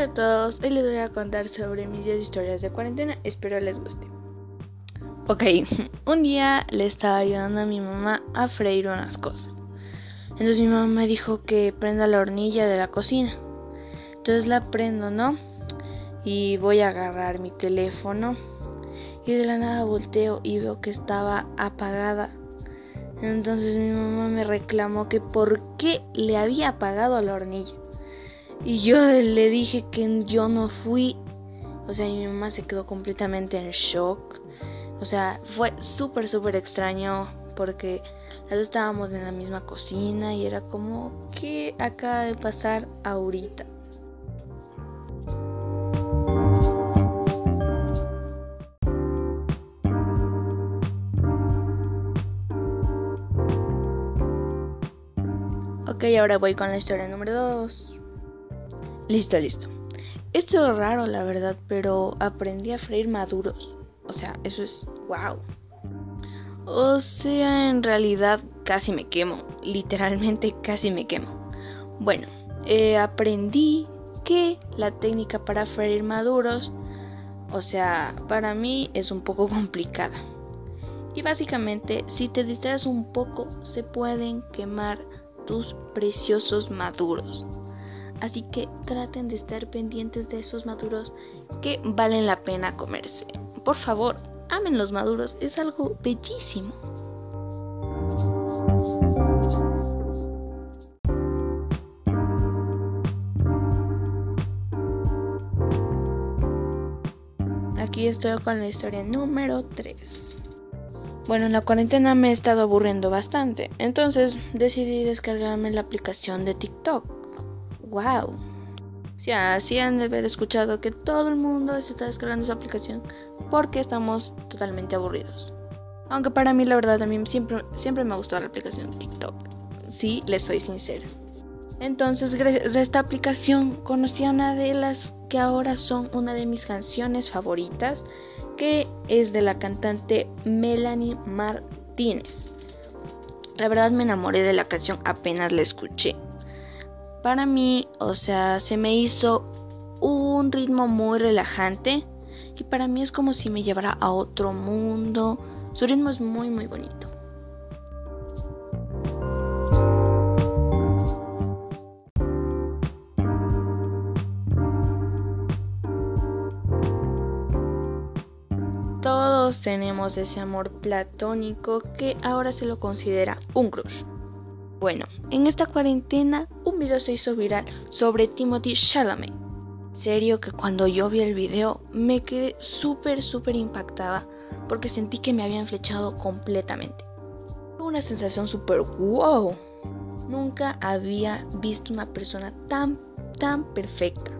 Hola a todos, hoy les voy a contar sobre mis 10 historias de cuarentena, espero les guste. Ok, un día le estaba ayudando a mi mamá a freír unas cosas. Entonces mi mamá me dijo que prenda la hornilla de la cocina. Entonces la prendo, ¿no? Y voy a agarrar mi teléfono. Y de la nada volteo y veo que estaba apagada. Entonces mi mamá me reclamó que por qué le había apagado la hornilla. Y yo le dije que yo no fui. O sea, mi mamá se quedó completamente en shock. O sea, fue súper, súper extraño porque las dos estábamos en la misma cocina y era como, ¿qué acaba de pasar ahorita? Ok, ahora voy con la historia número 2. Listo, listo. Esto es raro, la verdad, pero aprendí a freír maduros. O sea, eso es wow. O sea, en realidad casi me quemo. Literalmente casi me quemo. Bueno, eh, aprendí que la técnica para freír maduros, o sea, para mí es un poco complicada. Y básicamente, si te distraes un poco, se pueden quemar tus preciosos maduros. Así que traten de estar pendientes de esos maduros que valen la pena comerse. Por favor, amen los maduros, es algo bellísimo. Aquí estoy con la historia número 3. Bueno, en la cuarentena me he estado aburriendo bastante, entonces decidí descargarme la aplicación de TikTok wow. Si así han de haber escuchado que todo el mundo se está descargando esa aplicación porque estamos totalmente aburridos. Aunque para mí la verdad también siempre, siempre me ha la aplicación de TikTok. Sí, les soy sincera. Entonces, gracias a esta aplicación conocí a una de las que ahora son una de mis canciones favoritas, que es de la cantante Melanie Martínez. La verdad me enamoré de la canción apenas la escuché. Para mí, o sea, se me hizo un ritmo muy relajante y para mí es como si me llevara a otro mundo. Su ritmo es muy muy bonito. Todos tenemos ese amor platónico que ahora se lo considera un crush. Bueno, en esta cuarentena un video se hizo viral sobre Timothy Chalamet. Serio que cuando yo vi el video me quedé súper súper impactada porque sentí que me habían flechado completamente. Fue una sensación súper wow. Nunca había visto una persona tan tan perfecta.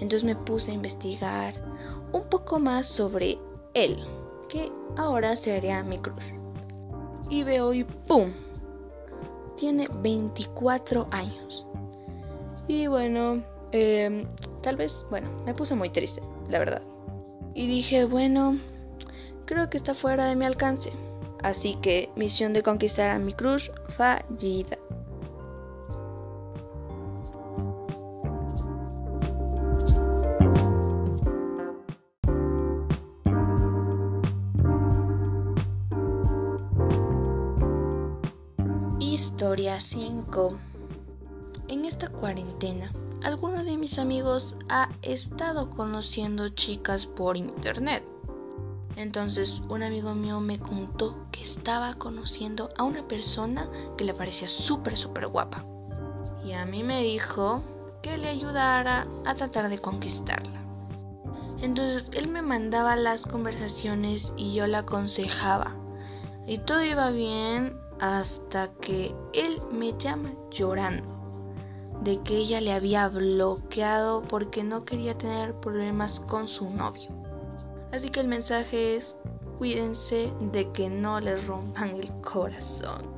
Entonces me puse a investigar un poco más sobre él, que ahora sería mi cruz. Y veo y ¡pum! Tiene 24 años. Y bueno, em, tal vez, bueno, me puse muy triste, la verdad. Y dije, bueno, creo que está fuera de mi alcance. Así que misión de conquistar a mi cruz fallida. Historia 5 En esta cuarentena, alguno de mis amigos ha estado conociendo chicas por internet. Entonces un amigo mío me contó que estaba conociendo a una persona que le parecía súper, súper guapa. Y a mí me dijo que le ayudara a tratar de conquistarla. Entonces él me mandaba las conversaciones y yo la aconsejaba. Y todo iba bien hasta que él me llama llorando de que ella le había bloqueado porque no quería tener problemas con su novio. Así que el mensaje es cuídense de que no le rompan el corazón.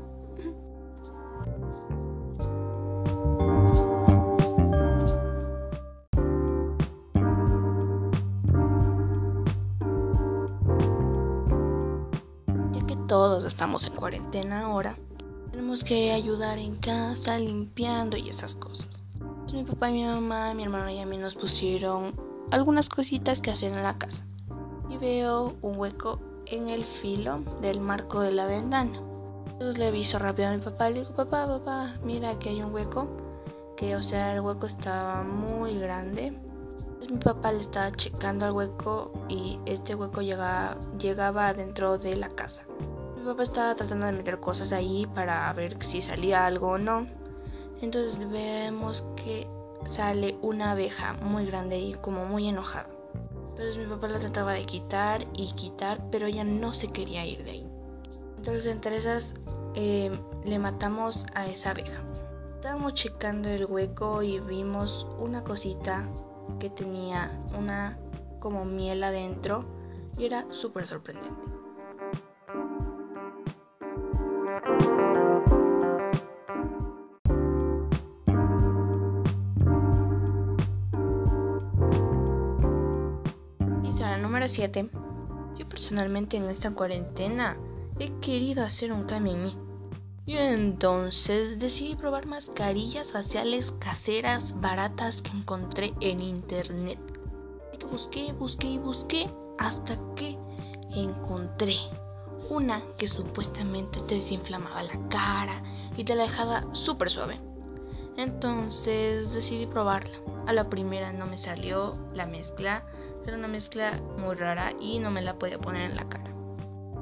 Estamos en cuarentena ahora, tenemos que ayudar en casa, limpiando y esas cosas. Pues mi papá mi mamá, mi hermano y a mí nos pusieron algunas cositas que hacer en la casa. Y veo un hueco en el filo del marco de la ventana. Entonces le aviso rápido a mi papá, le digo, papá, papá, mira que hay un hueco. Que o sea, el hueco estaba muy grande. Entonces mi papá le estaba checando al hueco y este hueco llegaba, llegaba dentro de la casa. Mi papá estaba tratando de meter cosas ahí para ver si salía algo o no. Entonces vemos que sale una abeja muy grande y como muy enojada. Entonces mi papá la trataba de quitar y quitar, pero ella no se quería ir de ahí. Entonces entre esas eh, le matamos a esa abeja. Estábamos checando el hueco y vimos una cosita que tenía una como miel adentro y era súper sorprendente. 7. Yo personalmente en esta cuarentena he querido hacer un cambio en mí. Y entonces decidí probar mascarillas faciales caseras baratas que encontré en internet. Que busqué, busqué y busqué hasta que encontré una que supuestamente te desinflamaba la cara y te la dejaba súper suave. Entonces decidí probarla. A la primera no me salió la mezcla, era una mezcla muy rara y no me la podía poner en la cara.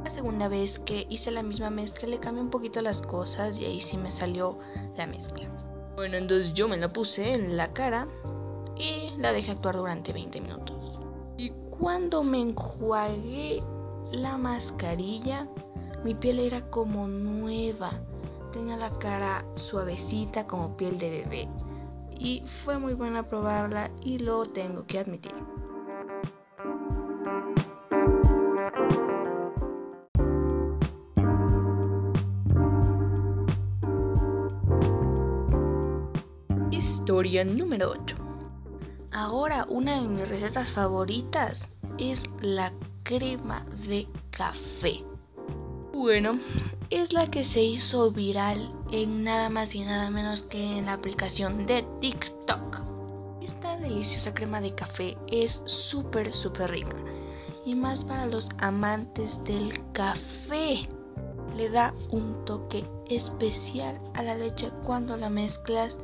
La segunda vez que hice la misma mezcla le cambié un poquito las cosas y ahí sí me salió la mezcla. Bueno, entonces yo me la puse en la cara y la dejé actuar durante 20 minutos. Y cuando me enjuagué la mascarilla, mi piel era como nueva tenía la cara suavecita como piel de bebé y fue muy buena probarla y lo tengo que admitir. Historia número 8. Ahora una de mis recetas favoritas es la crema de café. Bueno, es la que se hizo viral en nada más y nada menos que en la aplicación de TikTok. Esta deliciosa crema de café es súper, súper rica. Y más para los amantes del café. Le da un toque especial a la leche cuando la mezclas.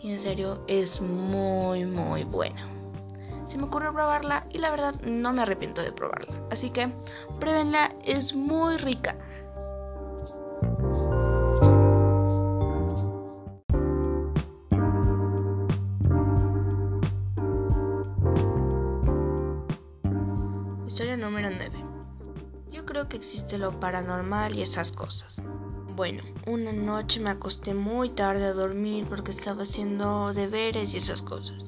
Y en serio es muy, muy buena. Se me ocurrió probarla y la verdad no me arrepiento de probarla. Así que pruébenla, es muy rica. Que existe lo paranormal y esas cosas. Bueno, una noche me acosté muy tarde a dormir porque estaba haciendo deberes y esas cosas.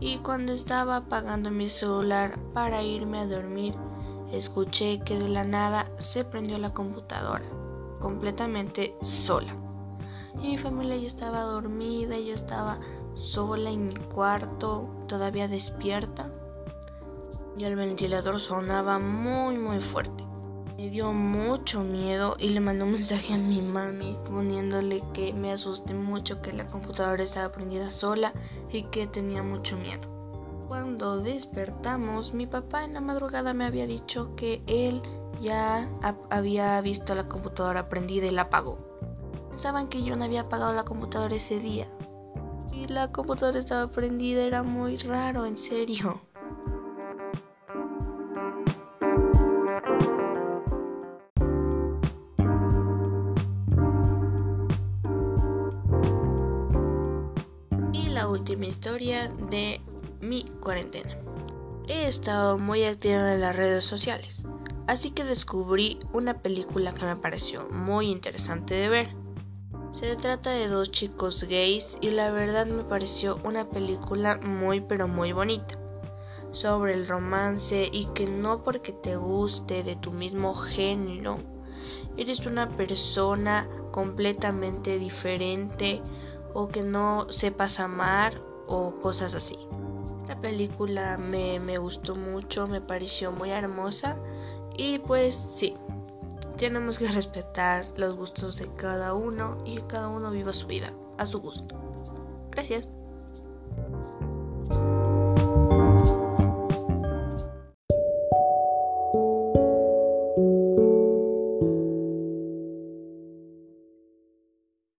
Y cuando estaba apagando mi celular para irme a dormir, escuché que de la nada se prendió la computadora completamente sola. Y mi familia ya estaba dormida, yo estaba sola en mi cuarto, todavía despierta. Y el ventilador sonaba muy muy fuerte. Me dio mucho miedo y le mandé un mensaje a mi mami poniéndole que me asusté mucho, que la computadora estaba prendida sola y que tenía mucho miedo. Cuando despertamos, mi papá en la madrugada me había dicho que él ya había visto la computadora prendida y la apagó. Pensaban que yo no había apagado la computadora ese día. Y la computadora estaba prendida, era muy raro, en serio. Última historia de mi cuarentena. He estado muy activa en las redes sociales así que descubrí una película que me pareció muy interesante de ver. Se trata de dos chicos gays y la verdad me pareció una película muy pero muy bonita sobre el romance y que no porque te guste de tu mismo género eres una persona completamente diferente o que no sepas amar o cosas así. Esta película me, me gustó mucho, me pareció muy hermosa y pues sí, tenemos que respetar los gustos de cada uno y que cada uno viva su vida a su gusto. Gracias.